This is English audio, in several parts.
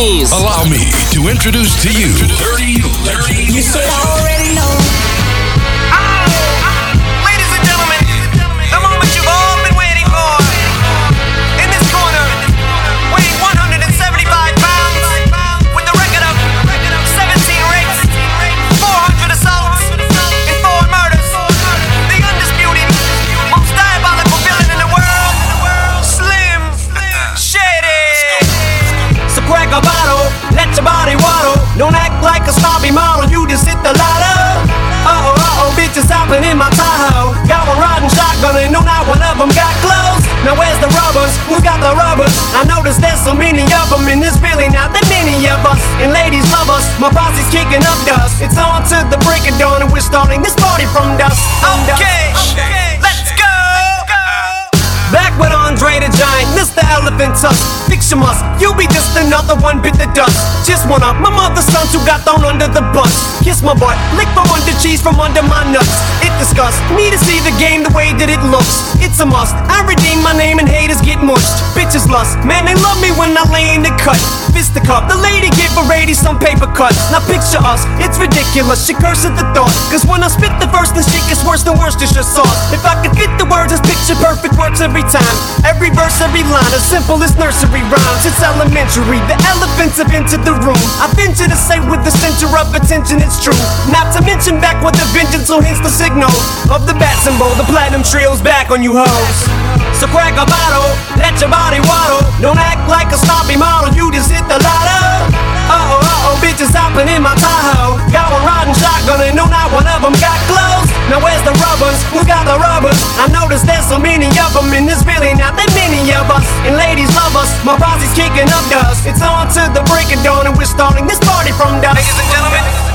James. Allow me to introduce to you Dirty Legend. You should got the rubbers? I noticed there's so many of them in this building. Not that many of us. And ladies love us. My posse's kicking up dust. It's on to the break of dawn and we're starting this party from dusk. Okay, okay. let's go. Back with Andre the Giant, Mr. Elephant Tusk. Picture must, you'll be just another one bit the dust. Just one of my mother's sons who got thrown under the bus. Kiss my butt, lick from under cheese from under my nuts. It disgusts me to see the game the way that it looks. A must. I redeem my name and haters get mushed. Bitches lust, man, they love me when I lay in the cut. The cup, the lady gave a lady some paper cuts. Now picture us, it's ridiculous. She curses the thought. Cause when I spit the verse, the shit gets worse than Worcestershire sauce. If I could fit the words, this picture perfect works every time. Every verse, every line, as simple as nursery rhymes. It's elementary. The elephants have entered the room. I venture to say with the center of attention, it's true. Not to mention back with the vengeance, so hence the signal of the bat symbol. The platinum trio's back on you hoes. So crack a bottle, let your body waddle. Don't act like a sloppy model, you just hit the lotto. Uh oh, uh oh, bitches hopping in my Tahoe. Got one riding shotgun and no, not one of them got clothes. Now where's the rubbers? Who got the rubbers? I noticed there's so many of them in this building, not that many of us. And ladies love us, my posse's kicking up dust. It's on to the break of dawn and we're starting this party from dusk. Ladies and gentlemen,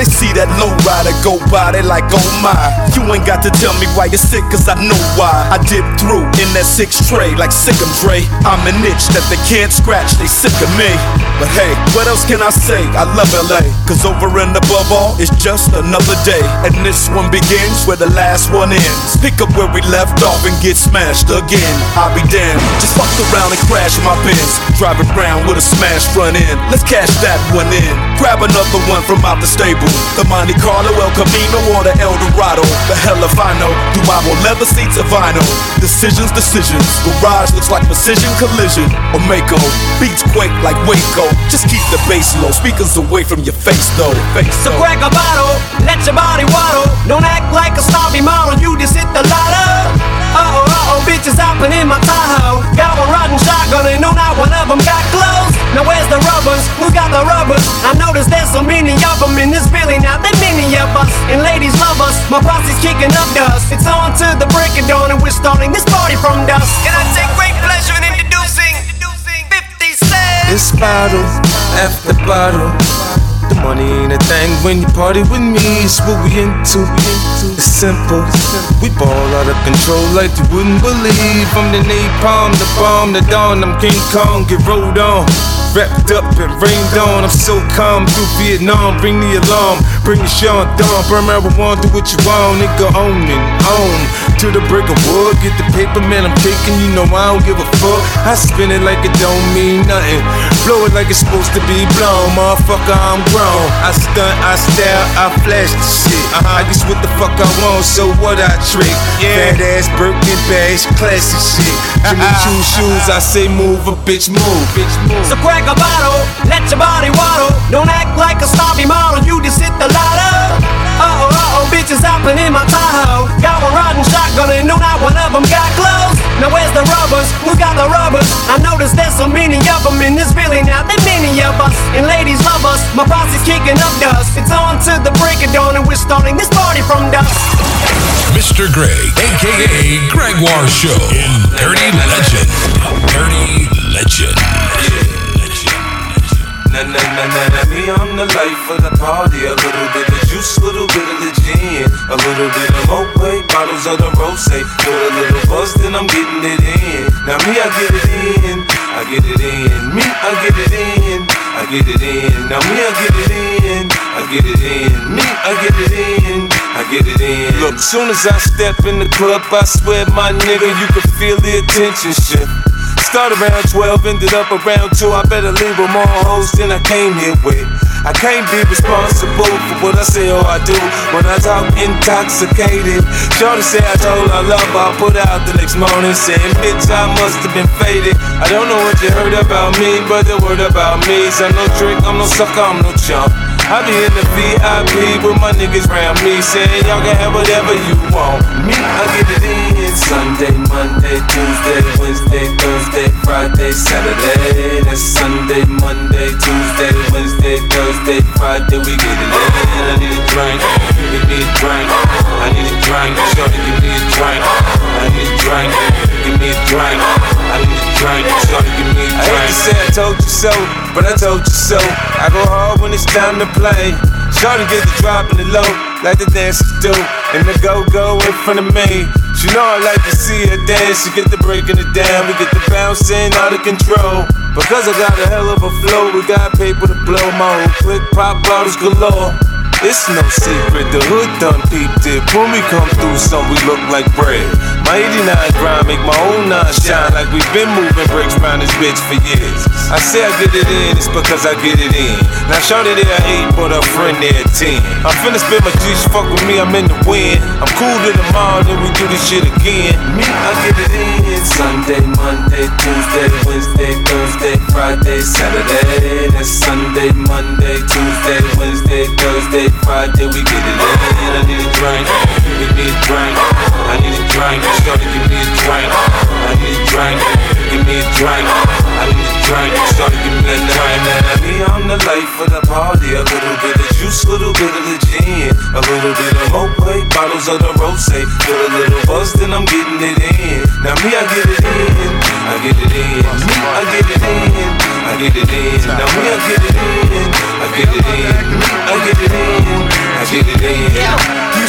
They see that low rider go by, they like, oh my. You ain't got to tell me why you're sick, cause I know why. I dip through in that six tray like Sick'em Dre. I'm an itch that they can't scratch, they sick of me. But hey, what else can I say? I love LA, cause over and above all, it's just another day. And this one begins where the last one ends. Pick up where we left off and get smashed again. I'll be damned, just fuck around and crash my Benz. Driving around with a smashed front end. Let's cash that one in. Grab another one from out the stable. The Monte Carlo, El Camino, or the El Dorado. The hell if I know. Do I want leather seats or vinyl? Decisions, decisions. Garage looks like precision collision. Or Mako. Beats quake like Waco. Just keep the bass low. Speakers away from your face though. Face so crack a bottle, let your body waddle. Don't act like a snobby model. You just hit the lotto. Uh oh, uh oh, bitches hopping in my Tahoe. Got one riding shotgun and no, not one of them got clothes. Now where's the rubbers? Who got the rubbers? I noticed there's so many of them in this really not that many of us. And ladies love us. My posse's kicking up dust. It's on to the break of dawn, and we're starting this party from dusk. And I take great pleasure in introducing 50 Cent. This bottle after bottle. The money ain't a thing when you party with me. It's what we into. It's simple. We ball out of control like you wouldn't believe. I'm the napalm, the bomb, the dawn. I'm King Kong, get rolled on. Wrapped up and rained on. I'm so calm through Vietnam. Bring the alarm, bring the Sean Dawn. Burn marijuana, do what you want, nigga. Own it, own. To the brick of wood, get the paper, man. I'm taking, you know I don't give a fuck. I spin it like it don't mean nothing. Blow it like it's supposed to be blown, motherfucker. I'm grown. I stunt, I style, I flash the shit. Uh-huh. I guess what the fuck I want, so what I trick. Yeah. Fat ass Birkin bags, classy shit. Jimmy Choo shoes, I say move, a bitch move, bitch move. So crack a bottle, let your body waddle. Don't act like a model, you just hit the lotto. Uh oh, uh oh, bitches hopping in my Tahoe. Got one shotgun and no, not one of them got clothes. Now where's the rubbers? Who got the rubbers? I noticed there's so many of them in this not that many of us. And ladies love us, my kicking up dust. It's on to the break of dawn and we're starting this party from. Mr. Greg, aka Gregoire Show in Dirty Legend. Dirty Legend. Na na na na na, me I'm the life of the party. A little bit of juice, a little bit of the gin, a little bit of Moet bottles of the rose. Put a little buzz, then I'm getting it in. Now me I get it in, I get it in. Me I get it in, I get it in. Now me I get it in, I get it in. Me I get it in, I get it in. Look, soon as I step in the club, I swear my nigga, you can feel the attention shift. Started around 12, ended up around 2. I better leave with more hoes than I came here with. I can't be responsible for what I say or I do when I talk intoxicated. Shorty say I told her love, I put out the next morning saying, bitch, I must have been faded. I don't know what you heard about me, but the word about me is I'm no trick, I'm no sucker, I'm no chump. I be in the VIP with my niggas round me, saying y'all can have whatever you want. Me, I get it in Sunday, Monday, Tuesday, Wednesday, Thursday, Friday, Saturday. That's Sunday, Monday, Tuesday, Wednesday, Thursday, Friday. We get it in. I need a drink, give me a drink. I need a drink, shorty, me a drink. I need a drink, give me a drink. I need a drink, give me a drink. I hate to say I told you so, but I told you so. I go hard when it's time to play. Shorty get the drop in the low, like the dancers do. And the go go in front of me. She know I like to see her dance. She get the breaking it down, we get the bouncing out of control. Because I got a hell of a flow, we got paper to blow. My whole click pop bottles galore. It's no secret, the hood done peeped it. When we come through, some we look like bread. My 89 grind make my own nine shine like we've been moving bricks round this bitch for years. I say I get it in, it's because I get it in. Now shorty there 8, but her friend there 10. I'm finna spit my juice, fuck with me, I'm in the wind. I'm cool to the mall, then we do this shit again. Me, I get it in. Sunday, Monday, Tuesday, Wednesday, Thursday, Friday, Saturday. That's Sunday, Monday, Tuesday, Wednesday, Thursday, Friday. We get it in. I need a drink, give me a drink. I need a drink, shorty, give me a drink. I need a drink, give me a drink. I need a drink, give me a drink. Now me, I'm the life of the party. A little bit of juice, little bit of the gin, a little bit of Moe, bottles of the rose. Feel a little buzz, then I'm getting it in. Now me, I get it in, I get it in. I get it in, I get it in. Now me, I get it in, I get it in. I get it in, I get it in.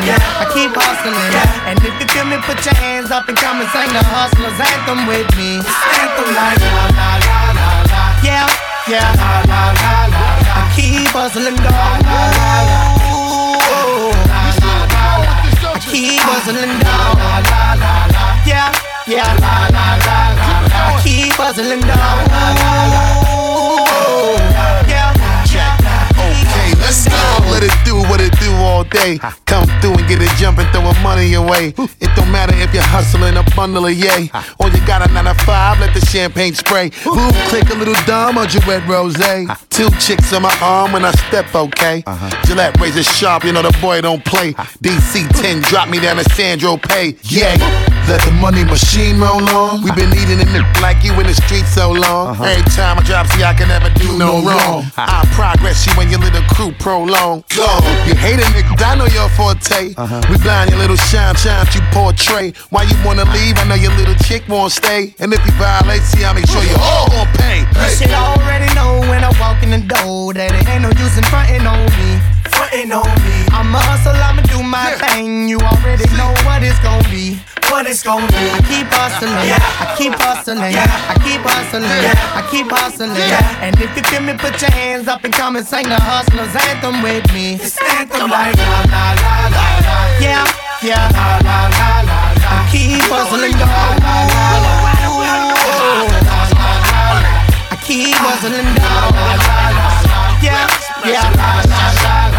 Hustling, I keep hustling. And if you feel me, put your hands up and come and sing the hustlers anthem with me. Anthem like la la la la la. Yeah, yeah. La la la la la. I keep hustling, dog. La la la la. I keep hustling down. Yeah, yeah. la la la la. I keep hustling down. Yeah, Okay, let's go. Let it do what it do all day. Through and get it jumping, throwing money your way. It don't matter if you're hustling a bundle of yay. Or you got a 9 to 5, let the champagne spray. Boom, click a little dumb or Gillette Rose. Two chicks on my arm when I step, okay? Uh-huh. Gillette razor sharp, you know the boy don't play. DC 10, drop me down to Saint-Tropez. Yay. Let the money machine roll on. we been eating in it like you in the street so long. Uh-huh. Every time I drop, see, I can never do no wrong. I progress you and your little crew prolong. Go. You hate a nigga, I know your forte. Uh-huh. We blind your little shine, shine you portray. Why you wanna leave? I know your little chick won't stay. And if you violate, see, I make sure you all gon' pay. You should already know when I walk in the door that it ain't no use in frontin' on me. Frontin' on me. I'm a hustle, I'ma do my thing. You already know what it's gon' be. What it's gon' be. I keep hustling, I keep hustling, I keep hustling, I keep hustling. And if you feel me, put your hands up and come and sing the hustlers anthem with me. It's anthem like la la la la la. Yeah, yeah. La la la la la. I keep hustling, dog. I keep hustling, dog. Yeah, yeah. I keep hustling, dog.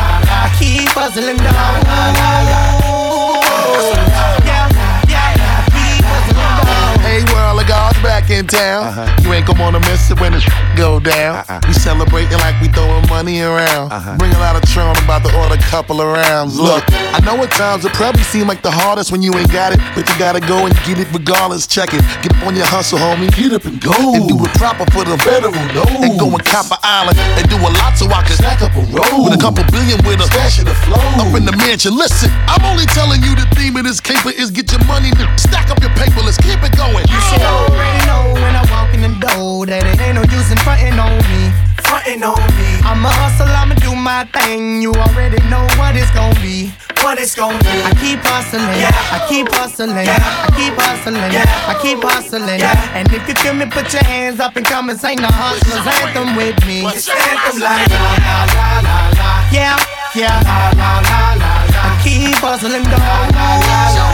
Yeah, yeah. I keep hustling, dog. Hey, world of God's back in town. Uh-huh. You ain't gonna wanna miss it when the go down. Uh-uh. We celebrating like we throwing money around. Uh-huh. Bring a lot of Tron about to order a couple of rounds. Look, I know at times it probably seem like the hardest when you ain't got it, but you gotta go and get it regardless. Check it, get up on your hustle, homie. Get up and go and do it proper for the federal. No. And go and Copper Island and do a lot so I can stack up a roll with a couple billion with a stash of the flow up in the mansion. Listen, I'm only telling you the theme of this caper is get your money, stack up your paper. Let's keep it going. You should already know when I walk in the door that it ain't no use in frontin' on me. Frontin' on me. I'ma hustle, I'ma do my thing. You already know what it's gon' be. What it's gonna be. I keep hustling, yeah. I keep hustling, yeah. I keep hustling, yeah. I keep hustling, yeah. And if you feel me, put your hands up and come and sing the hustlers anthem with me. What's anthem like? La la la la la. Yeah, yeah. La la la la la. I keep hustling, dog. La la la la.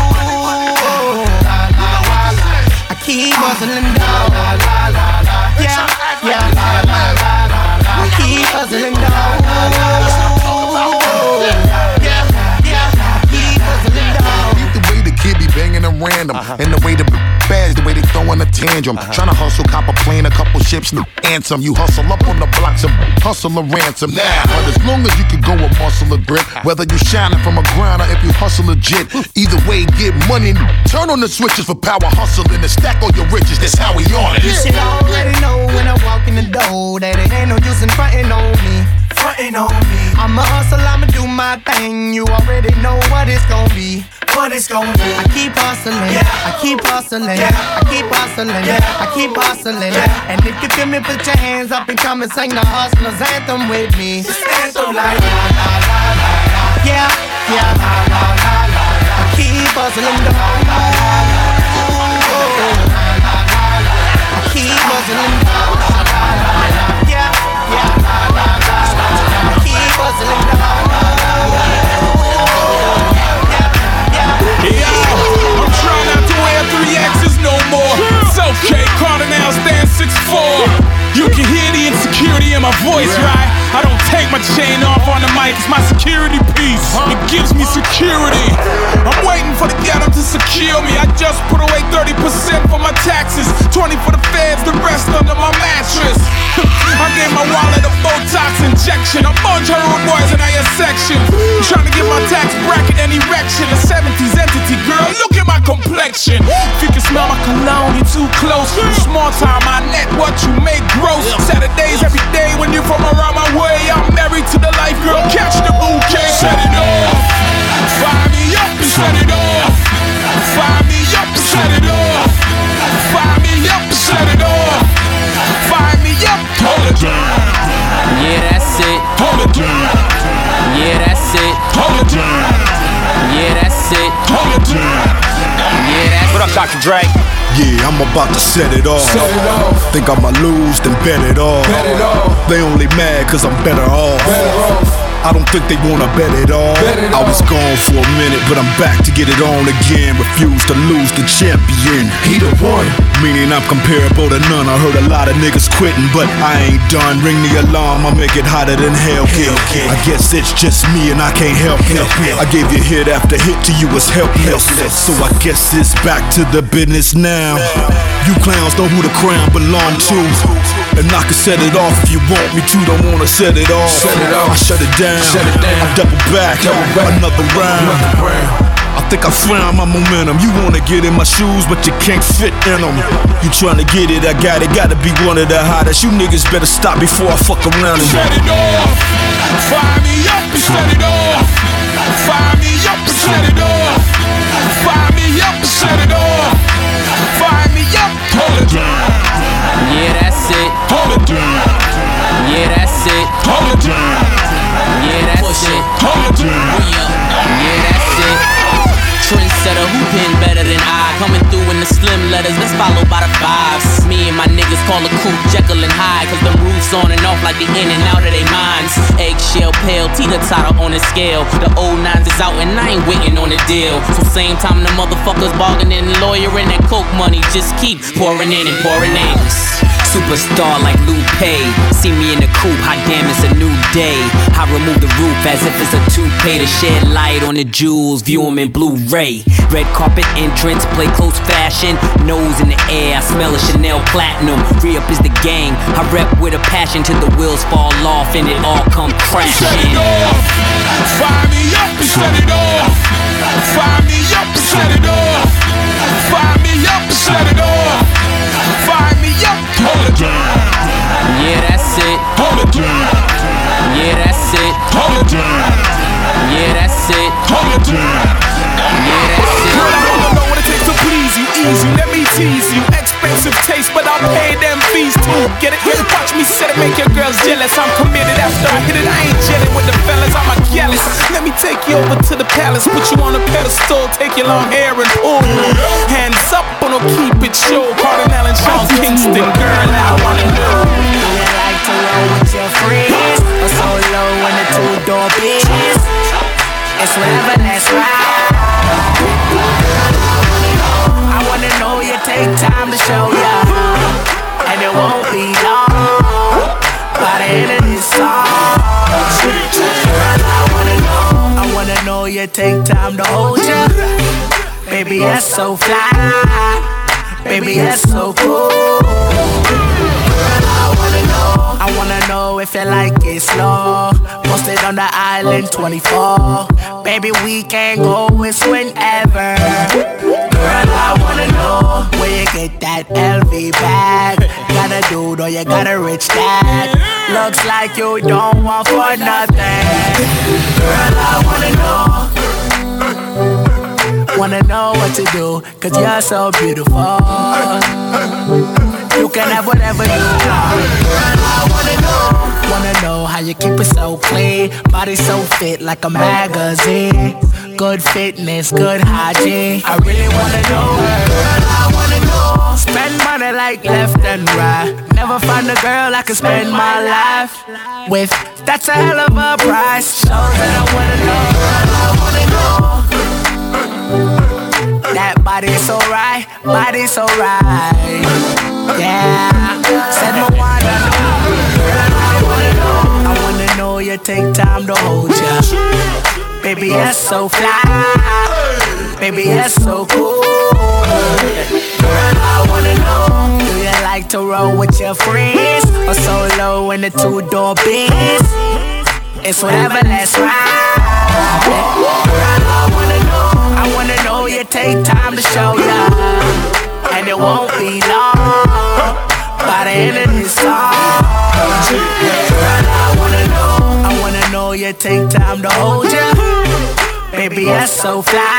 I keep hustling, dog. La la la la. Yeah, yeah. La. Keep hustling, banging them random. Uh-huh. And the way the bags, the way they throwing a tantrum. Uh-huh. Trying to hustle, cop a plane, a couple ships, no answer. You hustle up on the blocks of hustle a ransom. Now, but as long as you can go with muscle or grit, whether you shining from a grind or if you hustle legit, either way, get money. Turn on the switches for power hustling and stack all your riches. That's how we on it. You should already know when I walk in the door that it ain't no use in fronting on me. Fronting on me. I'ma hustle, I'ma do my thing. You already know what it's gonna be what it's gonna be. I keep hustling, yeah. I keep hustling, yeah. I keep hustling, yeah. I keep hustling, yeah. And if you feel me, put your hands up and come and sing the hustlers anthem with me. Just anthem like la la la la la. Yeah, yeah, la la la la la. I keep hustling, the la la la la. I keep hustling, section. Trying to get my tax bracket and erection. A 70s entity, girl, look at my complexion. If you can smell my cologne, you're too close. Small time, I net what you make gross. Saturdays every day when you're from around my way. I'm married to the life, girl. Catch the bouquet, set it off. Fire me up and set it off. Fire me up and set it off. Fire me up and set it off. Fire me up, hold it down. Yeah, that's it. Hold it down. Yeah, that's it. Hold it down. Yeah, that's it. Hold it down. Yeah, that's What up, Dr. Dre? Yeah, I'm about to set it off. Set it off. Think I'ma lose, then bet it off. Bet it off. They only mad cause I'm better off. Better off. I don't think they wanna bet it all. Bet it I was gone for a minute, but I'm back to get it on again. Refuse to lose the champion. He the one. Meaning I'm comparable to none. I heard a lot of niggas quitting, but I ain't done. Ring the alarm, I make it hotter than hell. Hellcat. I guess it's just me and I can't help it. I gave you hit after hit to you was. Helpless. So I guess it's back to the business now. You clowns know who the crown belong to. And I can set it off if you want me to. Don't wanna set it off. Set it off. I shut it down. Shut it down. I double back. Double back. Another round. Another round. I think I found my momentum. You wanna get in my shoes, but you can't fit in them. You tryna get it, I got it. Gotta be one of the hottest. You niggas better stop before I fuck around and Set it off. Fire me up and set it off. Fire me up and set it off. Fire me up and set it off. Yeah, that's it. Yeah, that's it. Yeah, that's it. Yeah, that's it. Trendsetter, who been better than I? Coming through in the slim letters, let's follow by the fives. Me and my niggas call a coupe Jekyll and Hyde, cause the roof's on and off like the in and out of they minds. Eggshell pale, teeter totter on the scale. The old nines is out and I ain't waiting on a deal. So same time the motherfuckers bargaining and lawyering that coke money just keep pouring in and pouring in. Superstar like Lupe. See me in the coupe, hot damn, it's a new day. I remove the roof as if it's a toupee to shed light on the jewels, view 'em in Blu-ray. Red carpet entrance, play close fashion, nose in the air, I smell a Chanel platinum. Re-up is the gang, I rep with a passion till the wheels fall off and it all come Set crashing. it off. Fire me up set it off. Fire me up set it off. Fire me up set it off. Hold it down. Yeah, that's it. Hold it down. Yeah, that's it. Hold it down. Yeah, that's it. Hold it down. Yeah, that's it. You, let me tease you. Expensive taste, but I'll pay them fees too. Get it? Watch me set it, make your girls jealous. I'm committed after I hit it. I ain't jetting with the fellas, I'm a jealous. Let me take you over to the palace, put you on a pedestal, take your long hair and pull. Hands up, on no keep it show. Kardinal and Sean Kingston, girl, I wanna know. You like to roll with your friends? Or solo in a two-door biz? It's whatever, let's ride. Baby, that's so fly. Baby, that's so cool. Girl, I wanna know, I wanna know if you like it slow. Posted on the island 24. Baby, we can go, it's whenever. Girl, I wanna know where you get that LV bag. Got a dude or you got a rich dad. Looks like you don't want for nothing. Girl, I wanna know. Wanna know what to do, cause you're so beautiful. You can have whatever you want. Girl, I wanna know. Wanna know how you keep it so clean. Body so fit like a magazine. Good fitness, good hygiene. I really wanna know. Girl, I wanna know. Spend money like left and right. Never find a girl I can spend my life with. That's a hell of a price. Shows that I wanna know. Girl, I wanna know. That body's so right, body's so right. Yeah, said my. Girl, I wanna know. You take time to hold ya. Baby, that's so fly. Baby, that's so cool. Girl, I wanna know. Do you like to roll with your friends or solo in the two-door biz? It's whatever, let's ride. Girl, I wanna know. I wanna know you take time to show ya, and it won't be long. By the end of this song, I wanna know. I wanna know you take time to hold ya. Baby, that's so fly.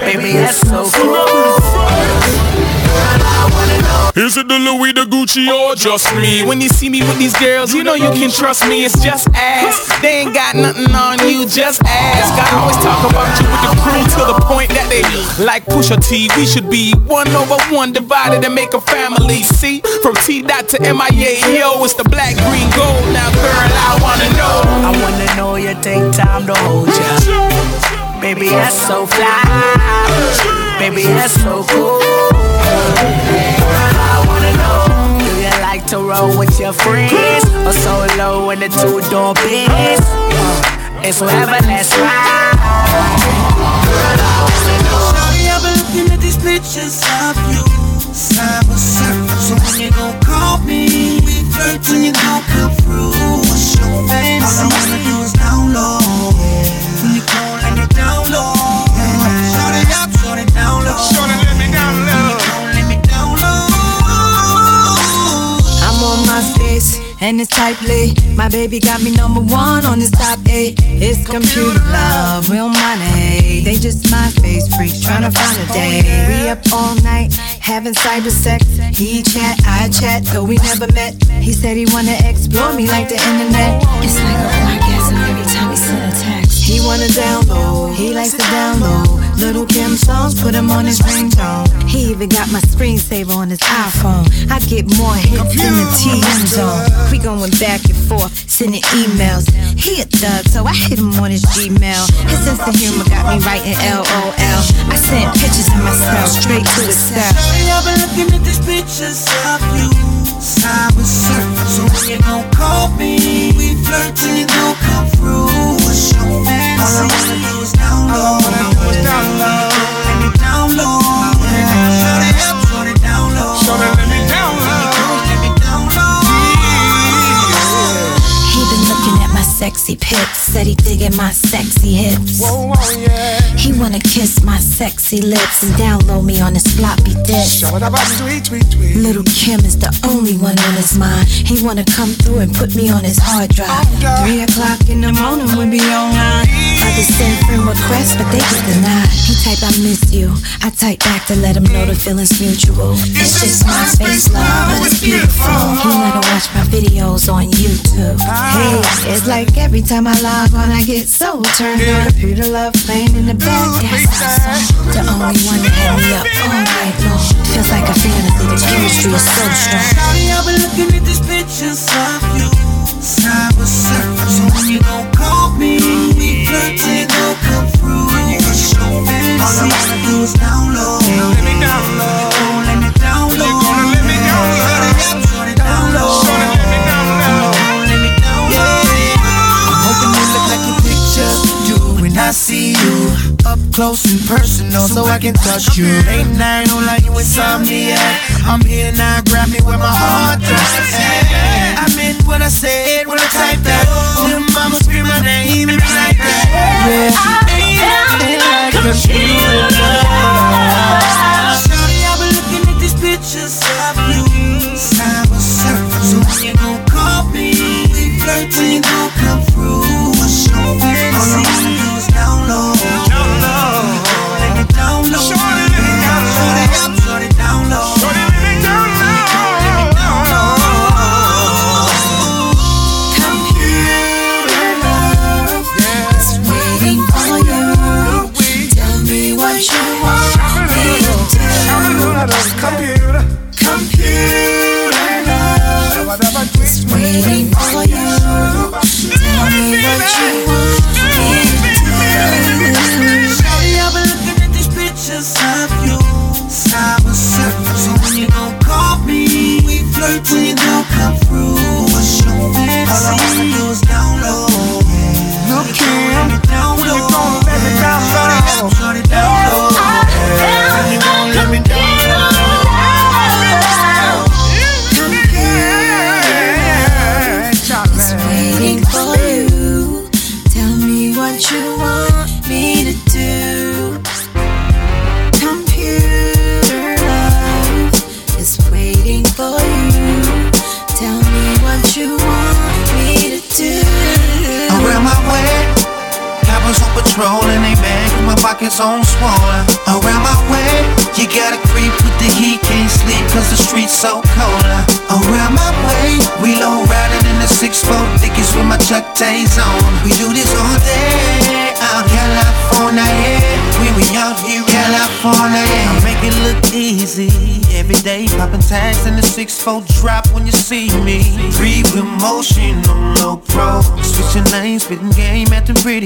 Baby, that's so cool. Girl, I wanna know. Is it the Louis, the Gucci, or just me? When you see me with these girls, you know you can trust me. It's just ass. They ain't got nothing on you, just ask. I always talk about you with the crew to the point that they like Pusha T. We should be one over one, divided and make a family. See, from T dot to MIA, yo, it's the black, green, gold. Now, girl, I wanna know. I wanna know you take time to hold ya. Baby, that's so fly. Baby, that's so cool. Girl, I wanna know. Do you like to roll with your friends or solo in the two-door biz? Uh, it's whatever, let's ride. Girl, I wanna know. Shawty, I've been looking at these pictures of you side by side. So when you gon' call me, we flirt when you gon' come through. What's your fancy? And it's tightly. My baby got me number one on this top eight. It's computer love, real money. They just my face freaks trying to find a day. We up all night having cyber sex. He chat, I chat, though we never met. He said he wanna explore me like the internet. It's like an orgasm every time he send a text. He wanna download, he likes to download. Lil' Kim songs, put him on his ringtone. He even got my screensaver on his iPhone. I get more hits than the TM zone. We going back and forth, sending emails. He a thug, so I hit him on his Gmail. His sense of humor got me writing LOL. I sent pictures of myself straight to his cell. I've been looking at these pictures of you by side. So you gon' call me, we flirt till you gon' come through. All I wanna down low. All I wanna do is down sexy pics, said he digging my sexy hips. Whoa, whoa, yeah. He wanna kiss my sexy lips and download me on his floppy disk. Lil' Kim is the only one on his mind. He wanna come through and put me on his hard drive. Three o'clock in the morning, we be online. To send friend requests, but they get denied. He type, I miss you. I type back to let him know the feeling's mutual. It's just MySpace love, but it's beautiful. He let her watch my videos on YouTube. Hey, it's like every time I log on, I get so turned on. Computer love playing in the back. That's awesome. The only one that had me up all night long. Feels like a fantasy. The chemistry is so strong. Shawty, I've been looking at these pictures of you. Cyber surfer, so when you gon' call me, we flirting, gon' come through. What's your fantasy? All I wanna do is download. Let me download. Close and personal, so I can touch you. Late night, don't like you insomniac. I'm here now, grab me where my heart drives. I meant what I said when I typed that. Little mama scream my name and be like that. Yeah, ain't nothing like a true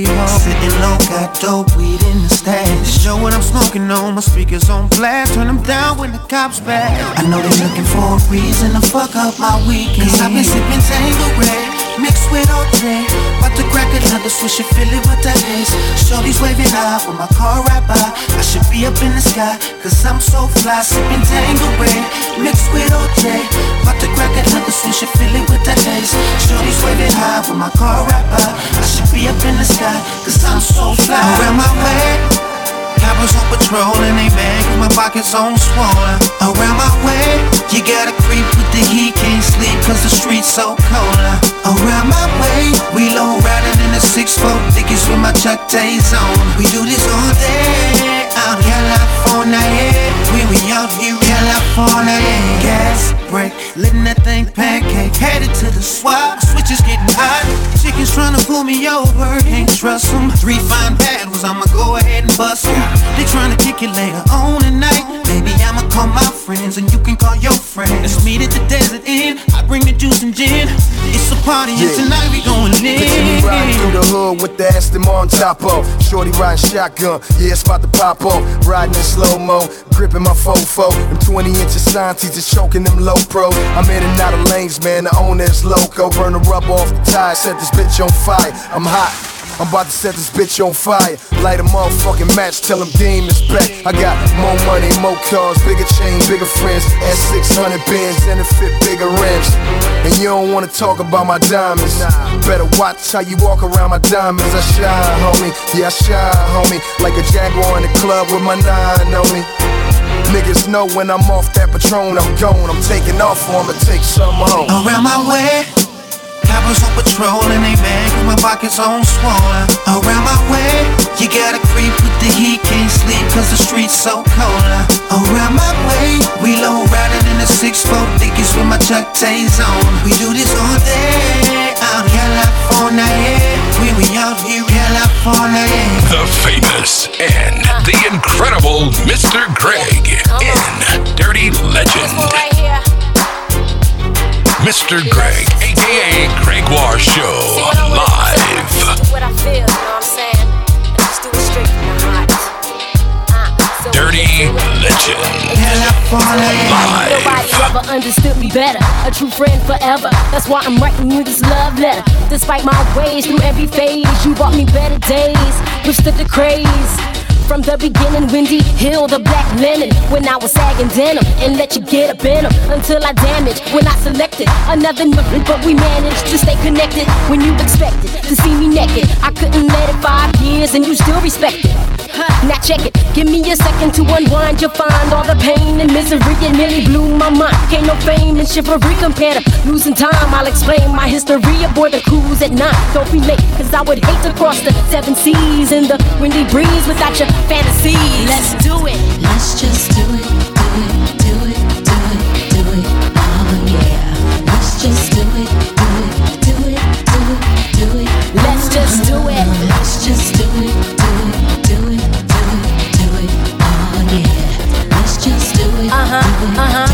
hard. Sitting low, got dope weed in the stash. Show what I'm smoking on, my speakers on blast. Turn them down when the cops back. I know they looking for a reason to fuck up my weekend. Cause I've been sipping Tanqueray, mixed with OJ. About to crack another switch and fill it with the haze. Shorty's waving high when my car right by. I should be up in the sky, cause I'm so fly. Sipping Tanqueray, mixed with OJ. About to crack another switch and fill it with the haze. Shorty's waving high when my car right by. I should be up in the sky, cause I'm so fly. Around my way. Coppers on patrol and they bag my pockets on swollen. Around my way, you gotta creep with the heat, can't sleep cause the streets so cold. Around my way, we low riding in six foot dickies with my Chuck Tays on. We do this all day, out California, yeah. When we out here, California, yeah. Gas break, letting that thing pancake, headed to the swap. Switches getting hot, chickens trying to pull me over, can't trust them. Three fine bad ones, I'ma go ahead and bust them. They trying to kick it later on tonight. Maybe I'ma call my friends and you can call your friends. Let's meet at the desert inn. I bring the juice and gin. It's a party and tonight we going Picture me riding in. through the hood with the Aston Martin top off. Shorty riding shotgun, yeah, it's about to pop off. Riding in slow mo, gripping my fofo. Them 20 inches signs, just choking them low pros. I'm in and out of lanes, man. The owner is loco. Burn the rub off the tires, set this bitch on fire. I'm hot. I'm about to set this bitch on fire. Light a motherfucking match, tell them Dean is back. I got more money, more cars, bigger chain, bigger friends. S600 Benz and a fit bigger rims. And you don't wanna talk about my diamonds. Better watch how you walk around my diamonds. I shine, homie. Yeah, I shine, homie. Like a Jaguar in the club with my nine on me. Niggas know when I'm off that Patron, I'm gone. I'm taking off I'ma take some home. Around my way, coppers on patrol and they mad cause my pockets on swollen. Around my way, you gotta creep with the heat, can't sleep cause the streets so cold. Around my way, we low riding in the 6-4 dickies with my Chuck Tays on. We do this all day, out California, yeah. We, we out here, California, yeah. The famous and the incredible Mr. Greg in Dirty Legend. Mr. Greg, aka Gregoire Show, live. what I feel, you know what I'm saying? I just do it straight from the heart. Uh, Dirty Legend. Nobody ever understood me better. A true friend forever. That's why I'm writing you this love letter. Despite my ways through every phase, you brought me better days. Withstood the craze. From the beginning, Wendy Hill, the black linen. When I was sagging denim and let you get up in 'em until I damaged. When I selected another number, but we managed to stay connected. When you expected to see me naked, I couldn't let it five years and you still respect it. Now check it, give me a second to unwind. You'll find all the pain and misery. It nearly blew my mind. Can't no fame and chivalry compare to losing time. I'll explain my history aboard the cruise at night. Don't be late, cause I would hate to cross the seven seas in the windy breeze without your fantasies. Let's do it. Let's just do it, do it, do it, do it, do it. Oh yeah. Let's just do it, do it, do it, do it, do it. Let's just do it. Let's just do it, do it, Uh-huh, uh-huh,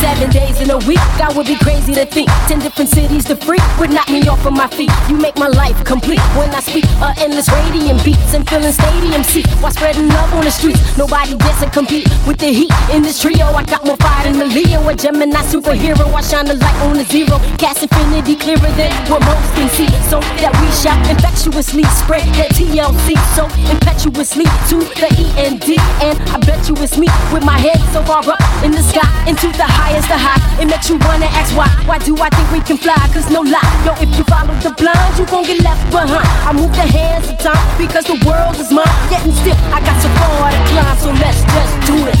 seven days in a week, I would be crazy to think ten different cities to freak would knock me off of my feet. You make my life complete when I speak. A endless radiant beats and filling stadium seats while spreading love on the streets. Nobody dares to compete with the heat in this trio. I got more fire than the Leo, a Gemini superhero. I shine the light on the zero, cast infinity clearer than what most can see. So that we shall infectiously spread that TLC so impetuously to the END. And I bet you it's me with my head so far up in the sky into the highest of high. It makes you wanna ask why. Why do I think we can fly? Cause no lie, yo, if you follow the blind, you gon' get left behind. I move the hands of time because the world is mine. Yet and still, I got so far to climb, so let's just do it.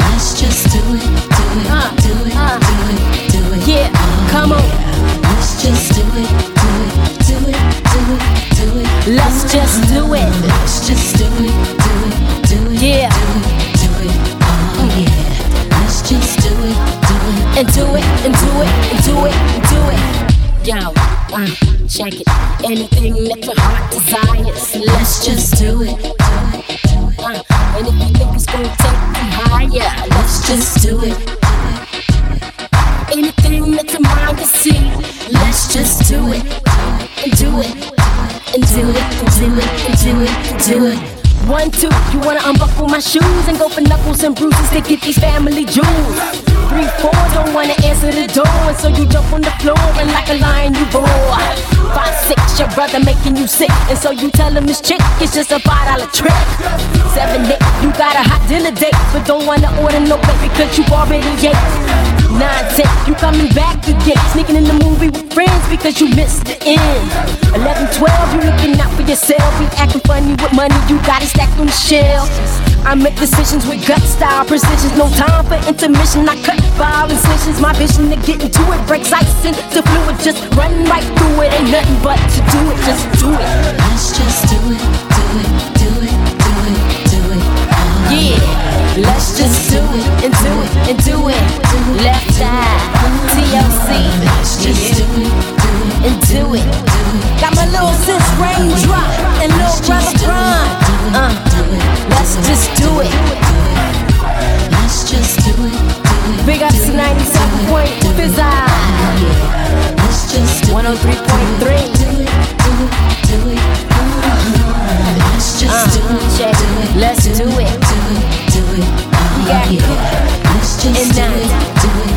Let's just do it, do it, do it, do it, do it. Yeah, come on. Let's just do it, do it, do it, do it, do it. Let's just do it. Let's just do it, do it, do it, Yeah. do it. Oh yeah. Let's just do it. And do it, and do it, and do it, and do it. Yo, uh, check it. Anything that your heart desires, let's just do it. Uh, and if you think it's gonna take you higher, let's just do it. Anything that your mind can see, let's just do it. And do it. And do it, and do it, and do it, and do it. One, two, you wanna unbuckle my shoes and go for knuckles and bruises to get these family jewels. Three, four, don't wanna answer the door, and so you jump on the floor and like a lion you roar. Five, six, your brother making you sick, and so you tell him this chick is just a five dollar trick. Seven, eight, you got a hot dinner date, but don't wanna order no baby because you already ate. Nine, ten, you coming back again, sneaking in the movie with friends because you missed the end. Eleven, twelve, you looking out for yourself, be acting funny with money you got it stacked on the shelf. I make decisions with gut style precision, no time for intermission. I cut file incisions, my vision to get into it breaks ice into fluid, just run right through it. Ain't nothing but to do it, just do it. Let's just do it, do it, do it, do it, do it. Yeah, let's just do it and do it and do it. Left eye, TLC. Let's just do it, do it, and do it. Got my little sis raindrop and little brother prime. Uh, let's just do it. Let's just do it. Big ups to 97 point Fizz Let's just do 103.3. do it, do it, do it and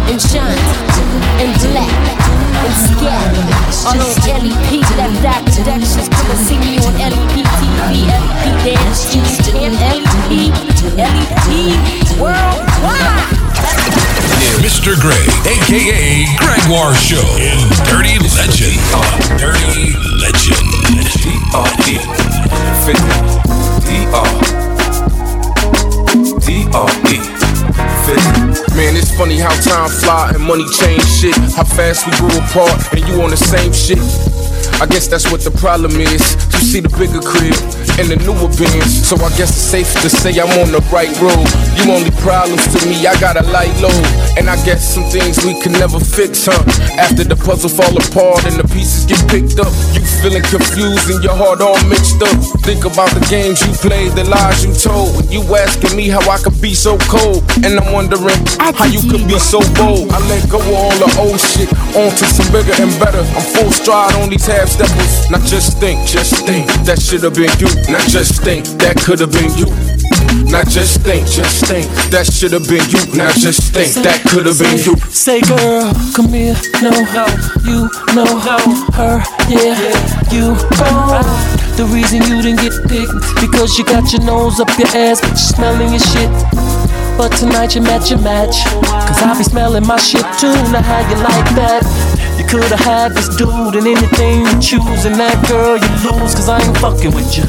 and shine, and black, and. On LEP, see me on LEP TV, LEP dance, LEP, LEP. Mr. Gray, aka Gregoire Show, in Dirty Legend. Dirty Legend. D-R-E. Fit. D-R. D-R-E. Man, it's funny how time fly and money change shit. How fast we grew apart and you on the same shit. I guess that's what the problem is. You see the bigger crib and the newer Benz. So I guess it's safe to say I'm on the right road. You only problems to me, I got a light load. And I guess some things we can never fix, huh? After the puzzle fall apart and the pieces get picked up, you feeling confused and your heart all mixed up. Think about the games you played, the lies you told. You asking me how I could be so cold. And I'm wondering how you could be so bold. I let go of all the old shit, on to some bigger and better. I'm full stride on these half steppers. Not just think, just think that should have been you. Not just think that could have been you. Not just think, just think that should have been you. Not just think that could have been you. Say, girl, come here. No, you know her. Yeah, you go. The reason you didn't get picked because you got your nose up your ass, smelling your shit. But tonight you met your match. Cause I be smelling my shit too. Now how you like that? You could've had this dude and anything you choose. And that girl you lose. Cause I ain't fucking with you.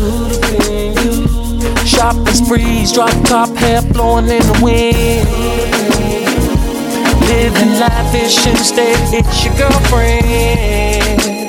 Shopping sprees, drop top hair blowing in the wind. Living lavish instead, it's your girlfriend.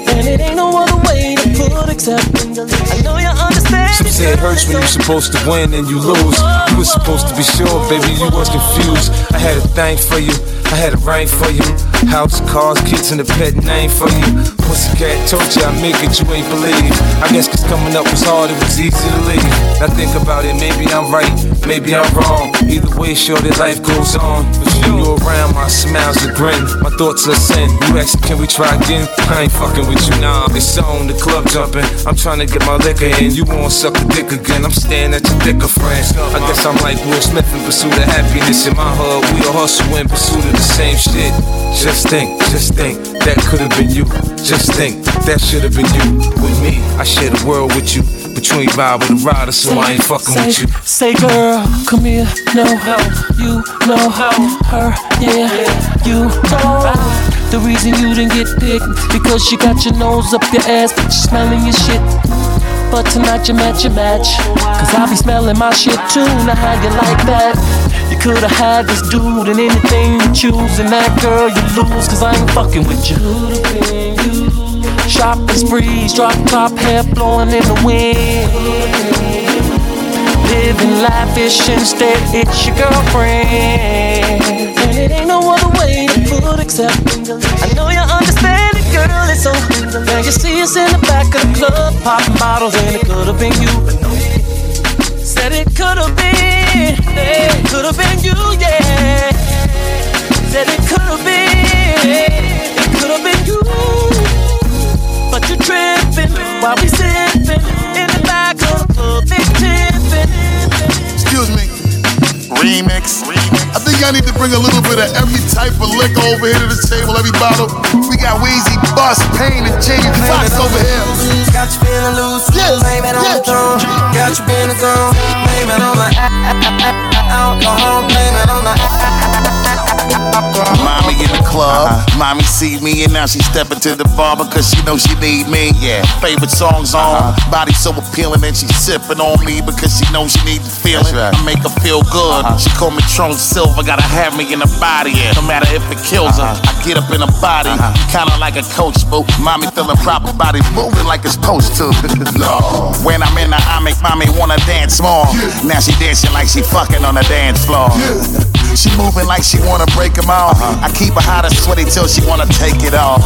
And it ain't no other way to put except I know you. Some say it hurts when you're supposed to win and you lose. You were supposed to be sure, baby, you was confused. I had a thing for you, I had a ring for you. House, cars, kids, and a pet name for you. Pussycat told you I make it, you ain't believe. I guess cause coming up was hard, it was easy to leave. Now think about it, maybe I'm right, maybe I'm wrong. Either way, sure that life goes on. But you, you around, my smiles a grin. My thoughts are sin. You ask, can we try again? I ain't fucking with you, nah. It's on, the club jumping. I'm trying to get my liquor in. You won't suck the dick again. I'm staying at your thicker friends. I guess I'm like Will Smith in pursuit of happiness. In my hood, we all hustle in pursuit of the same shit. Just think, just think, that could have been you. Just think, that should have been you. With me, I share the world with you. But you ain't vibe with a rider, so I ain't fucking say, with you. Say, girl, come here. No, you know her. Yeah, you know. The reason you didn't get picked because you got your nose up your ass, smelling your shit. But tonight you match your match. Cause I be smelling my shit too. Now how you like that? You could've had this dude and anything you choose. And that girl you lose. Cause I ain't fucking with you. Shopping sprees, drop top hair blowing in the wind. Living lavish instead, it's your girlfriend. And it ain't no other way to put except I know you understand girl. It's so now you see us in the back of the club, popping bottles, and it could have been you. Said it could have been, it could have been you, yeah. Said it could have been, it could have been you. But you tripping while we sipping in the back of the club, big tipping. Excuse me. Remix. I think I need to bring a little bit of every type of liquor over here to the table, every bottle. We got Weezy, Bus, Pain, and Jamie Foxx over here. Got you feeling loose, Yeah, blame it on yeah. the throne. Got you in the zone, blame it on the alcohol, blame it on the Mommy in the club, uh-huh. mommy see me and now she stepping to the bar because she knows she need me. Yeah, favorite songs on, uh-huh. body so appealing and she sipping on me because she knows she need the feeling. I make her feel good. Uh-huh. She call me Tron Silver, gotta have me in her body. Yeah, no matter if it kills her, I get up in her body, kinda like a coach, boo. Mommy feeling proper, body moving like it's supposed to. no. When I'm in the I make mommy wanna dance more. Now she dancing like she fucking on the dance floor. She moving like she wanna break them off. I keep her hot and sweaty till she wanna take it off.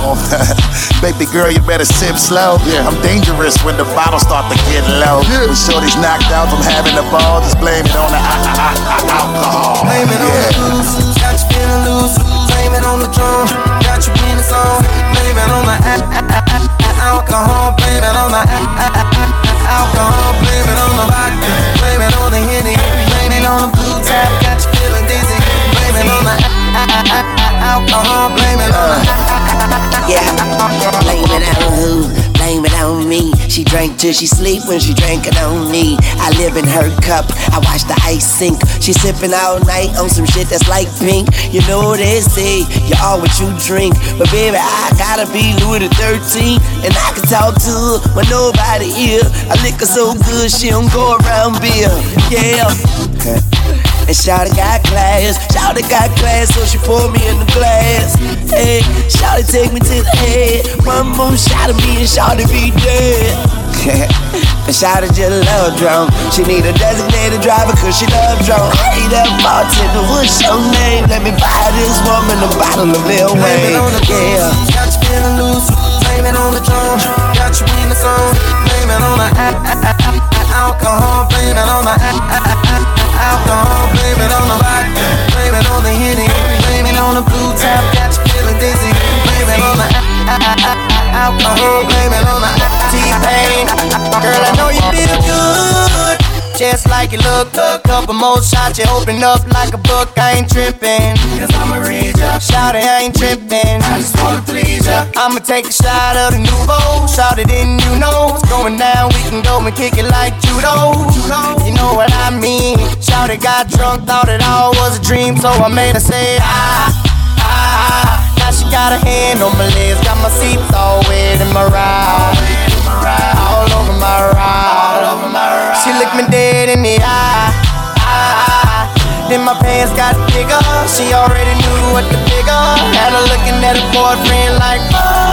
Baby girl, you better sip slow. Yeah. I'm dangerous when the bottles start to get low. When shorty's knocked out from having the ball, just blame it on the a- a- a- a- alcohol. Blame it on the booze, got you feeling loose. Blame it on the drum, got you the zone. Blame it on the a- a- a- a- alcohol. Blame it on the a- a- a- a- alcohol. Blame it on the vodka. Drink till she sleep when she drinking on me. I live in her cup, I watch the ice sink. She sipping all night on some shit that's like pink. You know they say you are what you drink, but baby I gotta be Louis the 13, and I can talk to her when nobody here. I liquor so good she don't go around beer. Yeah. And Shawty got class, Shawty got class, so she poured me in the glass. Hey, Shawty take me to the head. One more shot of me and Shawty be dead. And Shawty just love drunk. She need a designated driver cause she love drunk. Hey, that bartender, what's your name? Let me buy this woman a bottle of Lil Wayne. Yeah. Got you feeling loose, blame it on the drum. Got you in the zone, blame it on the alcohol, blame it on the alcohol, blame it on the vodka, blame it on the henny, blame it on the blue tap, got you feeling dizzy, blame it on the alcohol, blame it on the T-pain. Girl, I know you feel good. Just like you look, a couple more shots, you open up like a book. I ain't tripping, cause I'ma read ya. Shout it, I ain't tripping, I just wanna please ya. I'ma take a shot of the Nuvo, shout it in, you know what's going down. We can go and kick it like judo. You know what I mean? Shout it, got drunk, thought it all was a dream, so I made her say ah. ah. She got a hand on my legs, got my seats all wet in my ride. All over my ride. She looked me dead in the eye. Then my pants got bigger. She already knew what the figure. Had her looking at her boyfriend like, oh,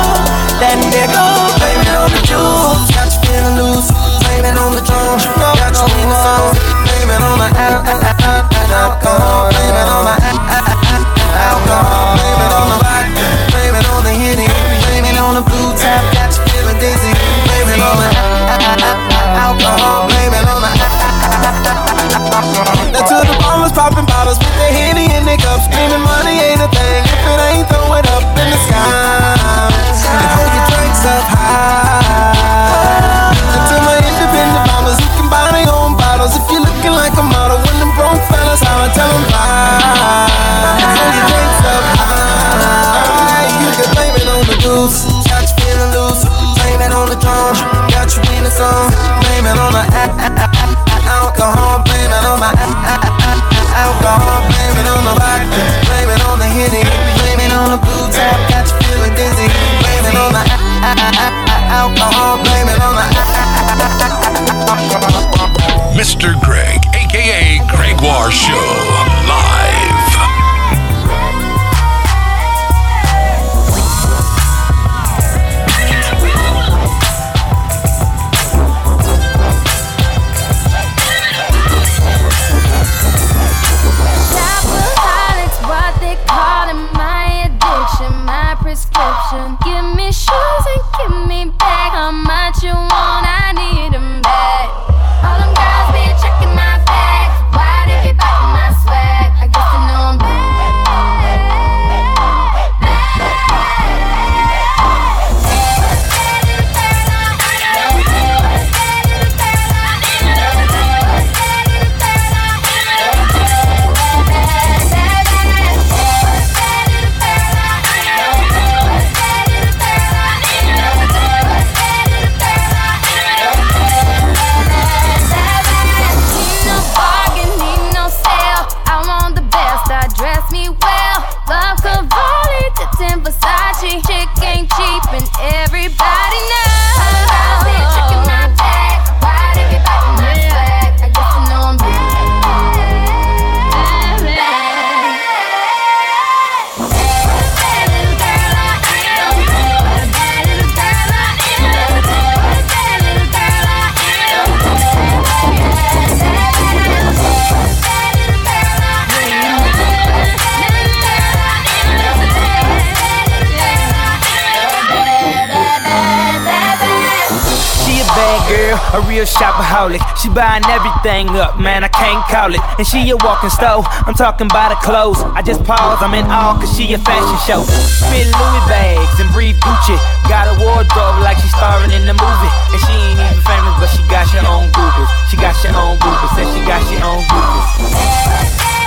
buying everything up, man, I can't call it. And she a walking stove, I'm talking about her clothes. I just pause, I'm in awe, cause she a fashion show. Spit Louis bags and breathe Gucci. Got a wardrobe like she's starring in the movie. And she ain't even famous, but she got her own groupies. She got her own groupies, said she got her own groupies.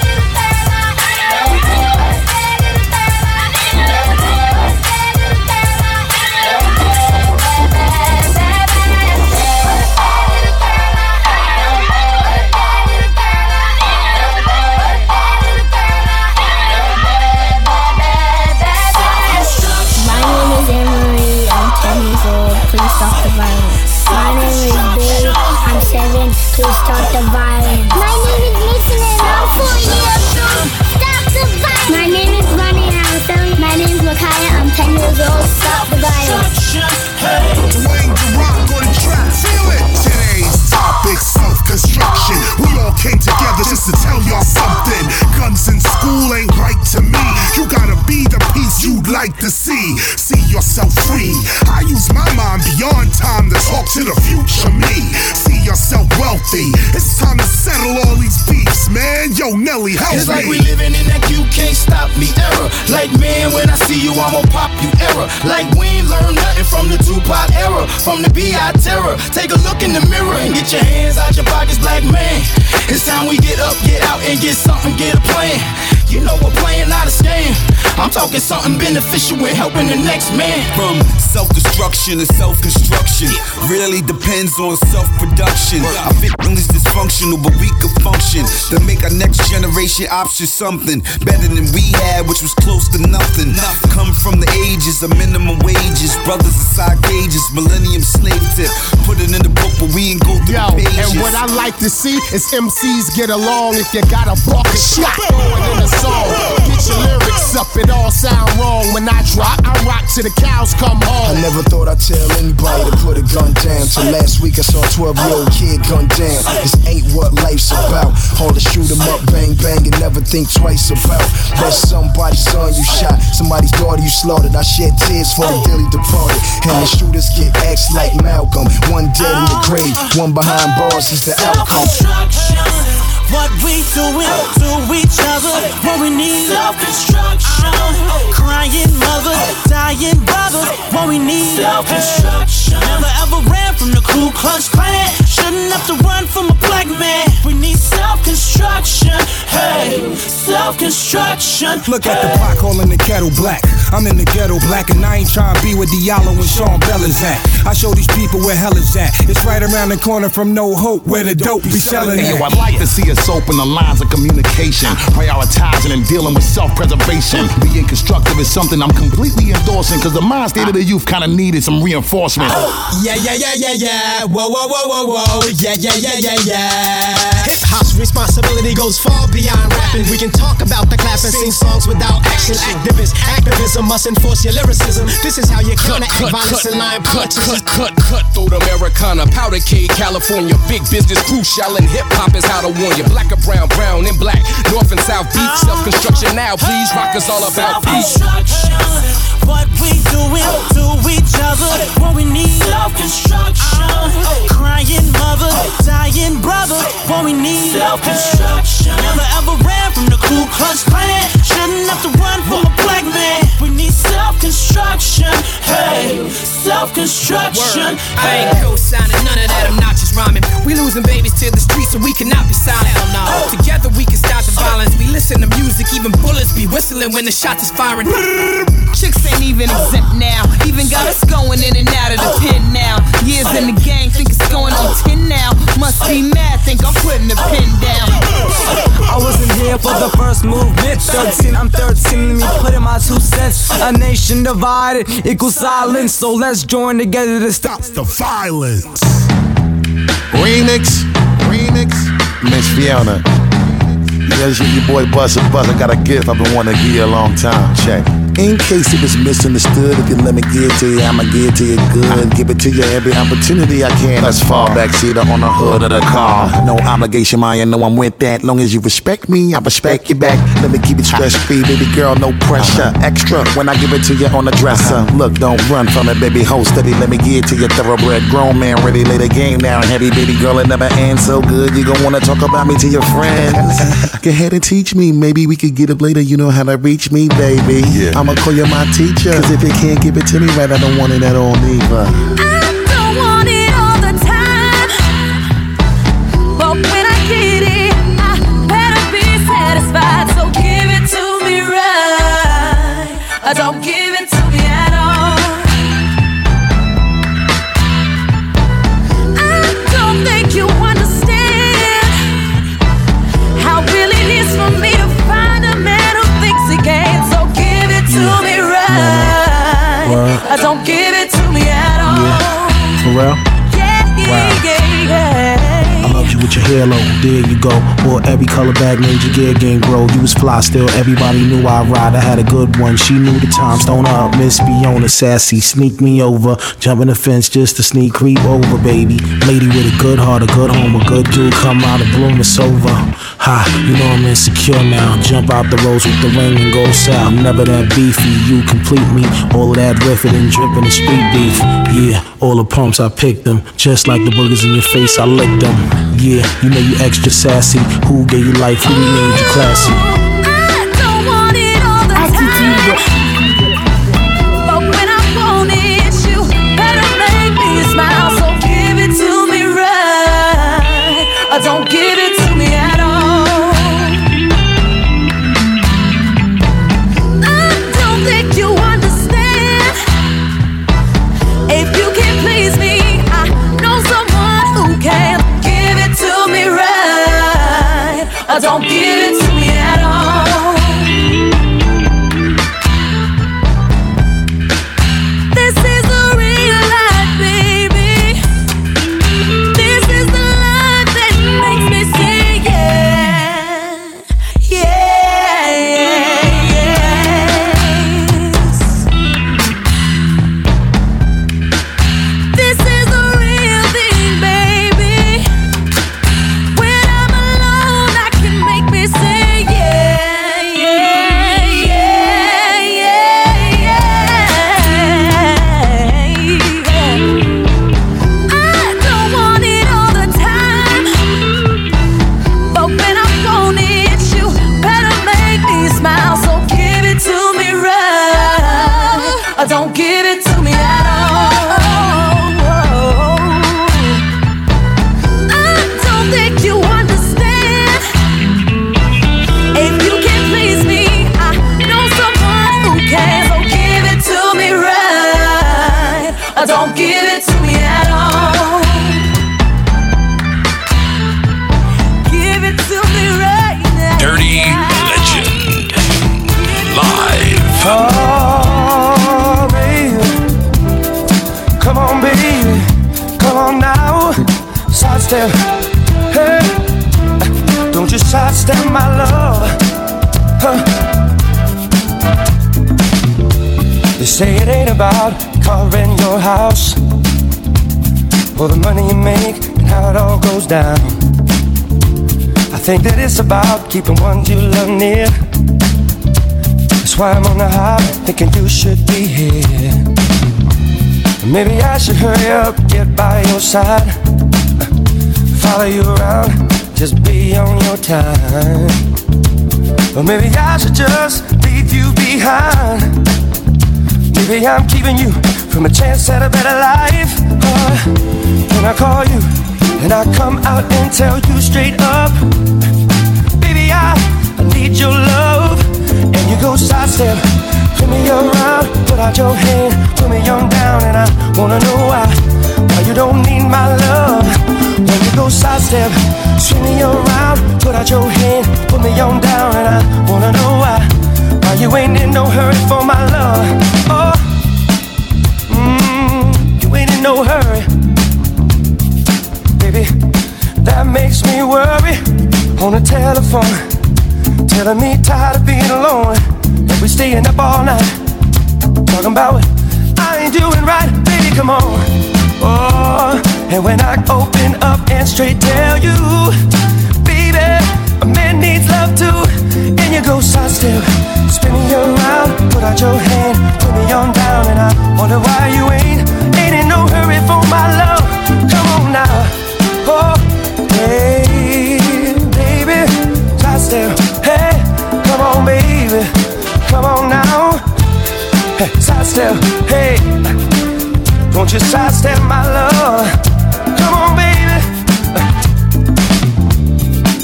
My name is Mason I'm four years old. Stop the violence. My name is Ronnie I'm. My name is Makaya. I'm ten years old. Stop the violence. Yo, Nelly, help it's me. like we living in that you can't stop me era. Like man, when I see you, I'ma pop you era. Like we ain't learned nothing from the Tupac era, from the B.I. terror. Take a look in the mirror and get your hands out your pockets, black man. It's time we get up, get out, and get something, get a plan. You know we're playing not a scam. I'm talking something beneficial and helping the next man. From self destruction to self construction, really depends on self production. I think is dysfunctional, but we could function to make our next generation option something better than we had, which was close to nothing. Come from the ages of minimum wages, brothers inside cages, millennium slave tip. Put it in the book, but we ain't go through Yo, the pages. and what I like to see is MCs get along. If you got a bucket shot song, get your lyrics up. It all sound wrong when I drop. I rock till the cows come home. I never thought I'd tell anybody to put a gun down. Till last week I saw a 12 year old kid gunned down. This ain't what life's about. All to shoot 'em up, bang bang, and never think twice about. That's somebody's son you shot, somebody's daughter you slaughtered. I shed tears for the daily departed. And the shooters get axed like Malcolm. One dead in the grave, one behind bars is the outcome. What we doing to each other, what we need self-destruction. Crying mother, dying brother, what we need self-destruction. Never ever ran from the Ku Klux Klan, shouldn't have to run from a black man. We need self-construction, hey, self-construction. Look at the pot calling the kettle black. I'm in the ghetto black and I ain't trying to be where Diallo and Sean Bell is at. I show these people where hell is at. It's right around the corner from No Hope where the dope be selling Hey, at. yo, I'd like to see us open the lines of communication, prioritizing and dealing with self-preservation. Being constructive is something I'm completely endorsing because the mind state of the youth kind of needed some reinforcement. Yeah, yeah, yeah, yeah, yeah. Whoa, whoa, whoa, whoa, whoa. Yeah, yeah, yeah, yeah, yeah. Hip hop's responsibility goes far beyond rapping. We can talk about the clap and sing songs without action. Activists, activism must enforce your lyricism. This is how you counteract violence and lying cut, punches. cut, cut, cut through the Americana, powder cake, California, big business, crucial, and hip hop is how to warn you. Black or brown, brown and black, north and south, beat, self construction now, please. Rock is all about peace. What we doing to each other, what we need self-construction. Crying mother, dying brother, what we need self-construction. Never ever ran from the Ku Klux Klan, shouldn't have to run from a black man. We need self-construction, hey, self-construction. I ain't co-signing none of that obnoxious rhyming. We losing babies to the streets, so we cannot be silent. No. Together we can stop the violence. We listen to music, even bullets be whistling when the shots is firing. Chicks ain't even exempt now. Even got us going in and out of the pen now. Years in the gang, think it's going on 10 now. Must be mad, think I'm putting the pen down. I wasn't here for the first movement. 13, I'm 13, let me put in my two cents. A nation divided equals silence, so let's join together to stop the violence. Remix, remix, Miss Fiona. Yes, your boy Buzz. I got a gift I've been wanting to give you a long time. Check. In case it was misunderstood, if you let me give it to you, I'ma give it to you good. Give it to you every opportunity I can. Let's fall back, seat on the hood of the car. No obligation, I no I'm with that. Long as you respect me, I respect you back. Let me keep it stress free, baby girl, no pressure. Extra when I give it to you on the dresser. Look, don't run from it, baby. Hold steady, let me give it to you. Thoroughbred grown man, ready, lay the game down. Heavy, baby girl, it never ends so good. You gon' wanna talk about me to your friends. Go ahead and teach me. Maybe we could get up later. You know how to reach me, baby. Yeah. I'ma call you my teacher. Cause if you can't give it to me right, I don't want it at all neither. I don't want it all the time, but when I get it, I better be satisfied. So give it to me right. Uh, Don't give it to Word. Uh, Don't give it to me at all. For real? Yeah, yeah, yeah, yeah. I love you with your halo. There you go. Wore every color bag, made your gear game grow. You was fly still. Everybody knew I ride. I had a good one. She knew the time. Stone up. Miss Fiona sassy. Sneak me over. Jumping the fence just to sneak creep over, baby. Lady with a good heart, a good home, a good dude. Come out of bloom. It's over. Ha, you know I'm insecure now. Jump out the rose with the ring and go south. Never that beefy, you complete me. All of that riffing and dripping and street beef. Yeah, all the pumps I picked them. Just like the boogers in your face, I licked them. Yeah, you know you extra sassy. Who gave you life? Who made you classy? Goes down. I think that it's about keeping ones you love near. That's why I'm on the highway thinking you should be here. Maybe I should hurry up, get by your side. Follow you around, just be on your time. Or maybe I should just leave you behind. Maybe I'm keeping you from a chance at a better life. When I call you and I come out and tell you straight up, baby, I, I need your love. And you go sidestep, turn me around, put out your hand, put me on down, and I wanna know why, why you don't need my love. When you go sidestep, swing me around, put out your hand, put me on down, and I wanna know why, why you ain't in no hurry for my love. Oh, mm, you ain't in no hurry. That makes me worry. On the telephone. Telling me tired of being alone. And we staying up all night Talking about what I ain't doing right Baby, come on. Oh, and when I open up and straight tell you Baby, a man needs love too. And you go sidestep Spinning you around Put out your hand Put me on down. And I wonder why you ain't Ain't in no hurry for my love sidestep. Hey, won't you sidestep my love? Come on, baby.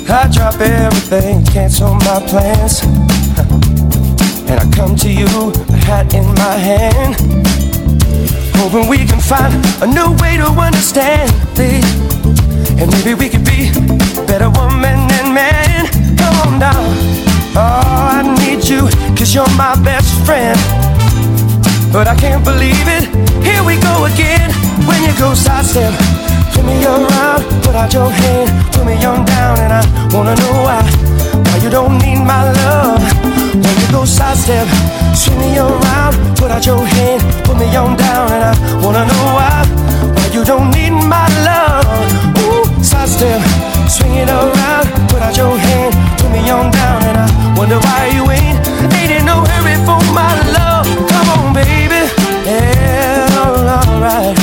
I drop everything, cancel my plans. And I come to you, a hat in my hand. Hoping we can find a new way to understand, babe. And maybe we could be better woman than man. Come on down. Oh, I need you, cause you're my best friend. But I can't believe it. Here we go again. When you go sidestep, turn me around, put out your hand, put me on down, and I wanna know why. Why you don't need my love. When you go sidestep, swing me around, put out your hand, put me on down, and I wanna know why. Why you don't need my love. Ooh, sidestep, Swing it around, put out your hand, put me on down, and I wonder why you ain't, ain't in no hurry for my love. Come on, baby, yeah, alright.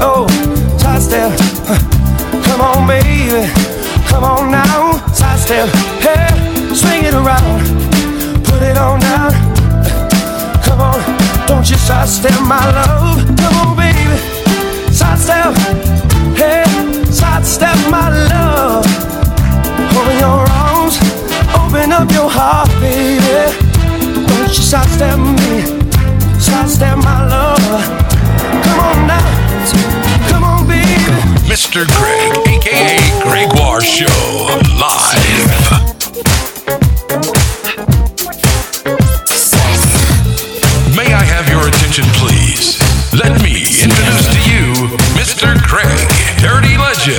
Oh, side step, come on, baby, come on now, side step, hey, swing it around, put it on down. Come on, don't you side step my love. Come on, baby, side step, hey, side step my love. Open your arms, open up your heart, baby. Don't you side step me, side step my love. Come on now, come on, baby. Mr. Greg, aka Gregoire Show, live. May I have your attention, please? Let me introduce to you Mr. Craig, Dirty Legend.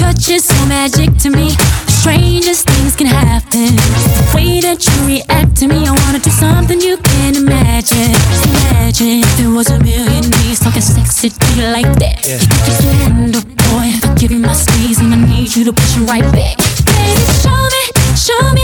Touch is so magic to me. Strangest things can happen. The way that you react to me, I wanna do something you can't imagine. Imagine if there was a million ways talking sexy to you like that. You just wonder, boy, if I give you my squeeze and I need you to push it right back. Baby, show me, show me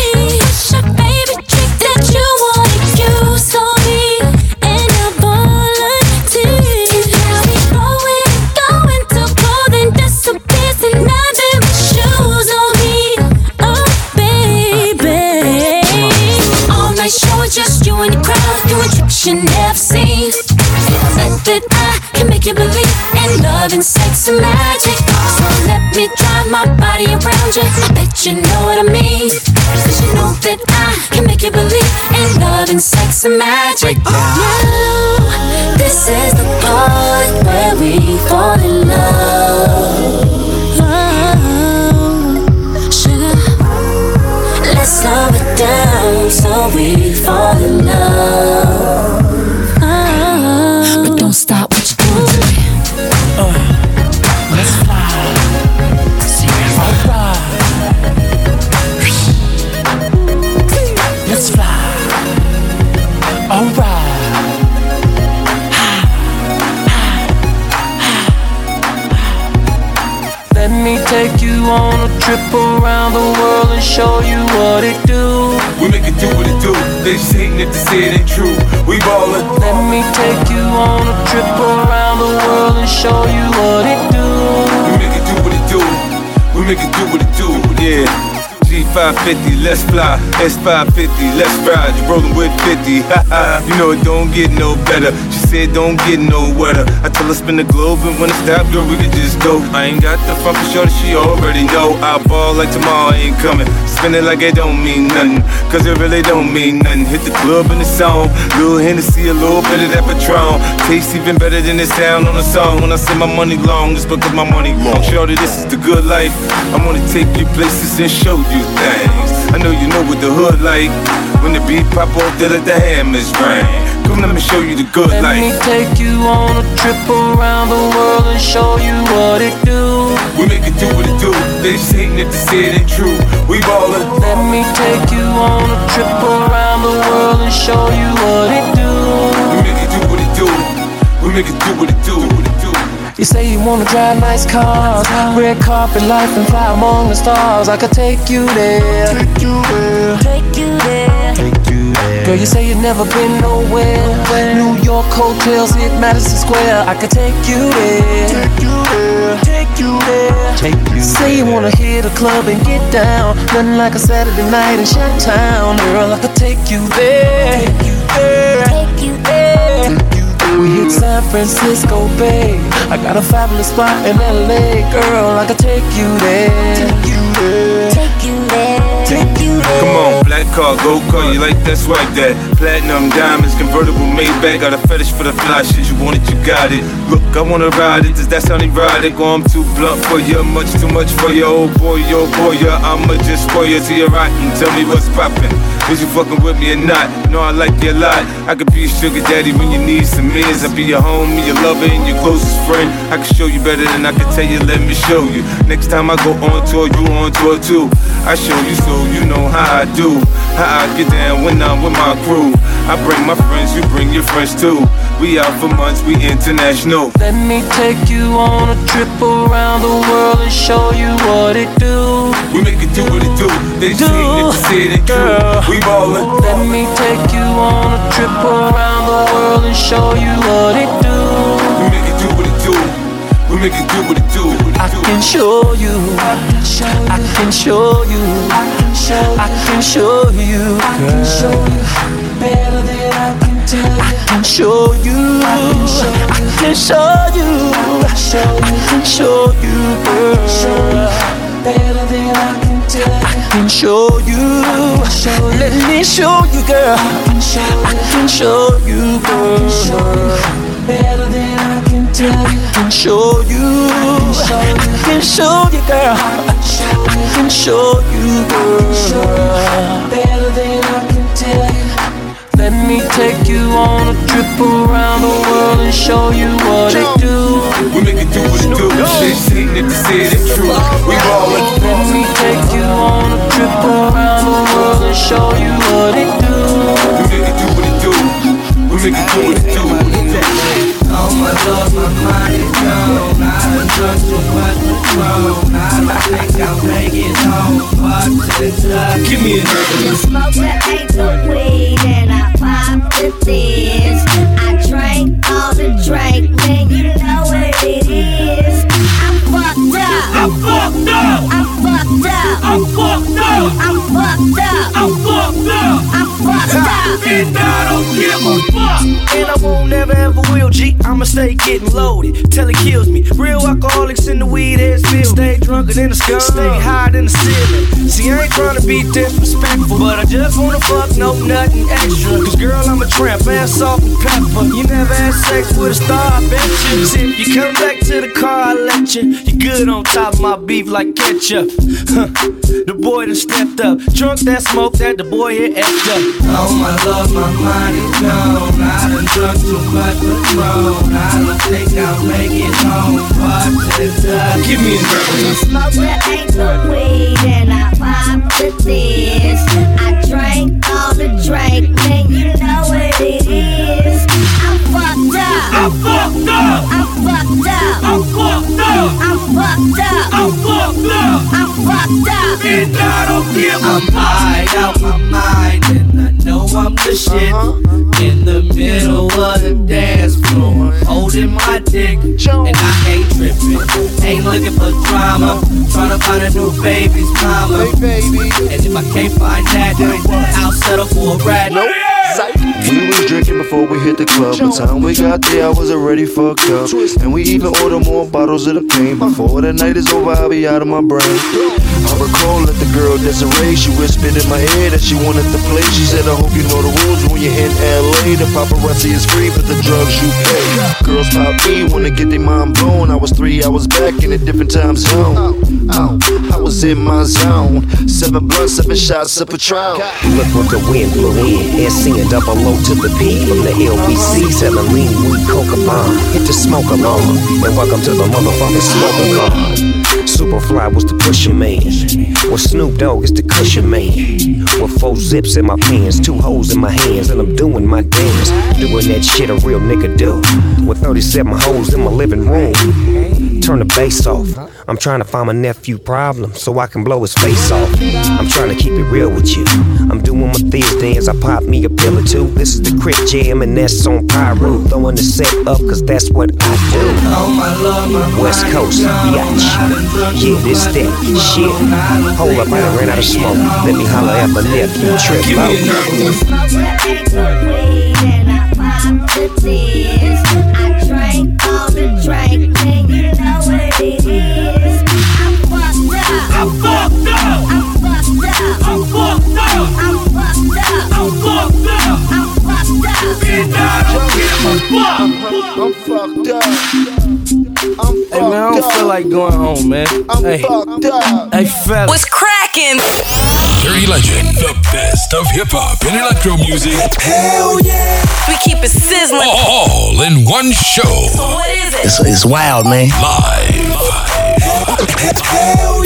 you never seen. Think that I can make you believe in love and sex and magic. So let me drive my body around you. I bet you know what I mean. Cause you know that I can make you believe in love and sex and magic. Oh, now, this is the part where we fall in love. Slow it down so we fall in love. It do. They just hating it to say it ain't true. We ballin'. Let me take you on a trip around the world and show you what it do. We make it do what it do. We make it do what it do. Yeah. G550, let's fly. S550, let's ride. You rollin' with 50. you know it don't get no better. She said don't get no wetter. I tell her spin the globe and when it stop, girl, we can just go. I ain't got the front for sure, she already know. I ball like tomorrow ain't coming. Spin it like it don't mean nothing. Cause it really don't mean nothing. Hit the club and the song. Little Hennessy, a little bit of that Patron. Taste even better than this sound on the song. When I say my money long, it's because my money long. Shorty, this is the good life. I wanna take you places and show you things. I know you know what the hood like. When the beat pop off, let the hammers ring. Come let me show you the good Let life. me take you on a trip around the world and show you what it do. We make it do what it do. They just hating it to say it ain't true. We ballin'. Let me take you on a trip around the world and show you what it do. We make it do what it do. We make it do what it do. What it do. You say you wanna drive nice cars, red carpet life and fly among the stars. I could take you there, take you there, Take you there. Take you. Girl, you say you've never been nowhere. New York hotels hit Madison Square. I could take you there, take you there, take you there. Take you say you wanna hit a club and get down, nothing like a Saturday night in Chi-Town. Girl, I could take you there. Take you there. Take you there. We hit San Francisco Bay. I got a fabulous spot in LA, girl. I could take you there. Take you there. Take you there. Take you there. Come on, black car, go car, you like that swag that Platinum diamonds, convertible Maybach Got a fetish for the fly shit, you want it, you got it Look, I wanna ride it, does that sound erotic? Or I'm too blunt for you, much too much for you Oh boy, yo boy, yeah, I'ma just spoil you till you're And tell me what's poppin' Is you fucking with me or not? Know I like you a lot. I could be your sugar daddy when you need some mins. I be your homie, your lover, and your closest friend. I can show you better than I can tell you. Let me show you. Next time I go on tour, you on tour too. I show you so you know how I do. How I get down when I'm with my crew. I bring my friends, you bring your friends too. We out for months, we international. Let me take you on a trip around the world and show you what it do. We make it do what it do. They just ain't never said it true. We ballin'. Let me take you on a trip around the world and show you what it do. We make it do what it do. We make it do what it do. I can show you. I can show you. I can show you. Girl. Better than I can tell you. I can show you. I can show you. I can show you, girl. Better than I can tell you. I can show you. Let me show you, girl. I can show you, girl. Better than I can tell you. I can show you. I can show you, girl. I can show you, girl. Let me take you on a trip around the world and show you what it do. We make it do what it do. They just ain't never said it true. We ballin'. Let me take you on a trip around the world and show you what it do. We make it do what it do. We make it do what it do. Oh my lord, my mind is gone. I done drunk too much Patron. I don't think I'll make it home. Bartender, give me another. Smoke the eighth of weed and I I drank all the drink, man, you know what it is. I'm fucked up. I'm fucked up. I'm fucked up. I'm fucked up. I'm fucked up. And I don't give a fuck. And I won't never ever will, G. I'ma stay getting loaded till it kills me. Real alcoholics in the weed ass feel. Stay drunker than a skunk, stay higher than the ceiling. See, I ain't trying to be disrespectful, but I just wanna fuck, no nothing extra. Cause girl, I'm a tramp, ass salt and pepper. You never had sex with a star, I bet you. You come back to the car, I let you. You good on top of my beef like ketchup. Huh. The boy done stepped up. Drunk that smoke that the boy here effed up. Oh my lord, my mind is gone. I done drunk too much Patron. I don't think I'll make it home. Bartender, give me another. Smoke the eighth of weed and I pop the thins. I drank all the drink, man, you know what it is. I'm fucked up. I'm fucked up. I'm fucked up. I'm fucked up. I'm fucked up. I'm fucked up. I'm fucked up. And I don't give a I'm high out my mind and I know I'm the shit. In the middle of the dance floor, holding my dick, and I ain't tripping, ain't looking for drama. Tryna find a new baby's mama. And if I can't find that, I'll settle for a rat. We was drinking before we hit the club. By the time we got there, I was already fucked up. And we even ordered more bottles of the pain. Before the night is over, I'll be out of my brain. I recall that the girl Desiree, she whispered in my ear that she wanted to play. She said, I hope you know the rules when you're in LA. The paparazzi is free, but the drugs you pay. Girls pop me, wanna get their mind blown. I was three hours back in a different time zone. I was in my zone. Seven blunts, seven shots of Patron. Look what the wind blew in. SC and double O to the P from the LBC. Selling lean weed, coca bomb. Hit the smoke alarm. And welcome to the motherfucking smoking car. Superfly was the pusher man. With Snoop Dogg is the cushion man. With four zips in my pants, two holes in my hands, and I'm doing my dance. Doing that shit a real nigga do. With 37 holes in my living room. Turn the bass off. I'm trying to find my nephew problem so I can blow his face off. I'm trying to keep it real with you. I'm doing my theater dance, I pop me a pill or two. This is the crit jam, and that's on pyro. Throwing the set up, cause that's what I do. Oh my love, West Coast, biatch. Yeah, this that shit. Hold up, I ran out of smoke. Let me holler at my nephew, Trip out. I drank all the drink, and you know what it is. I'm fucked up. I'm fucked up. I'm fucked up. I'm fucked up. I'm fucked up. I'm fucked up. I'm fucked up. And I don't give a fuck. I'm fucked up. I'm Hey man, I don't feel like going home, man. I'm hey, fucked up. hey, fella. What's cracking? Dirty Legend, the best of hip hop and electro music. Hell yeah. We keep it sizzling. All in one show. So what is it? It's, it's wild, man. Live. Hell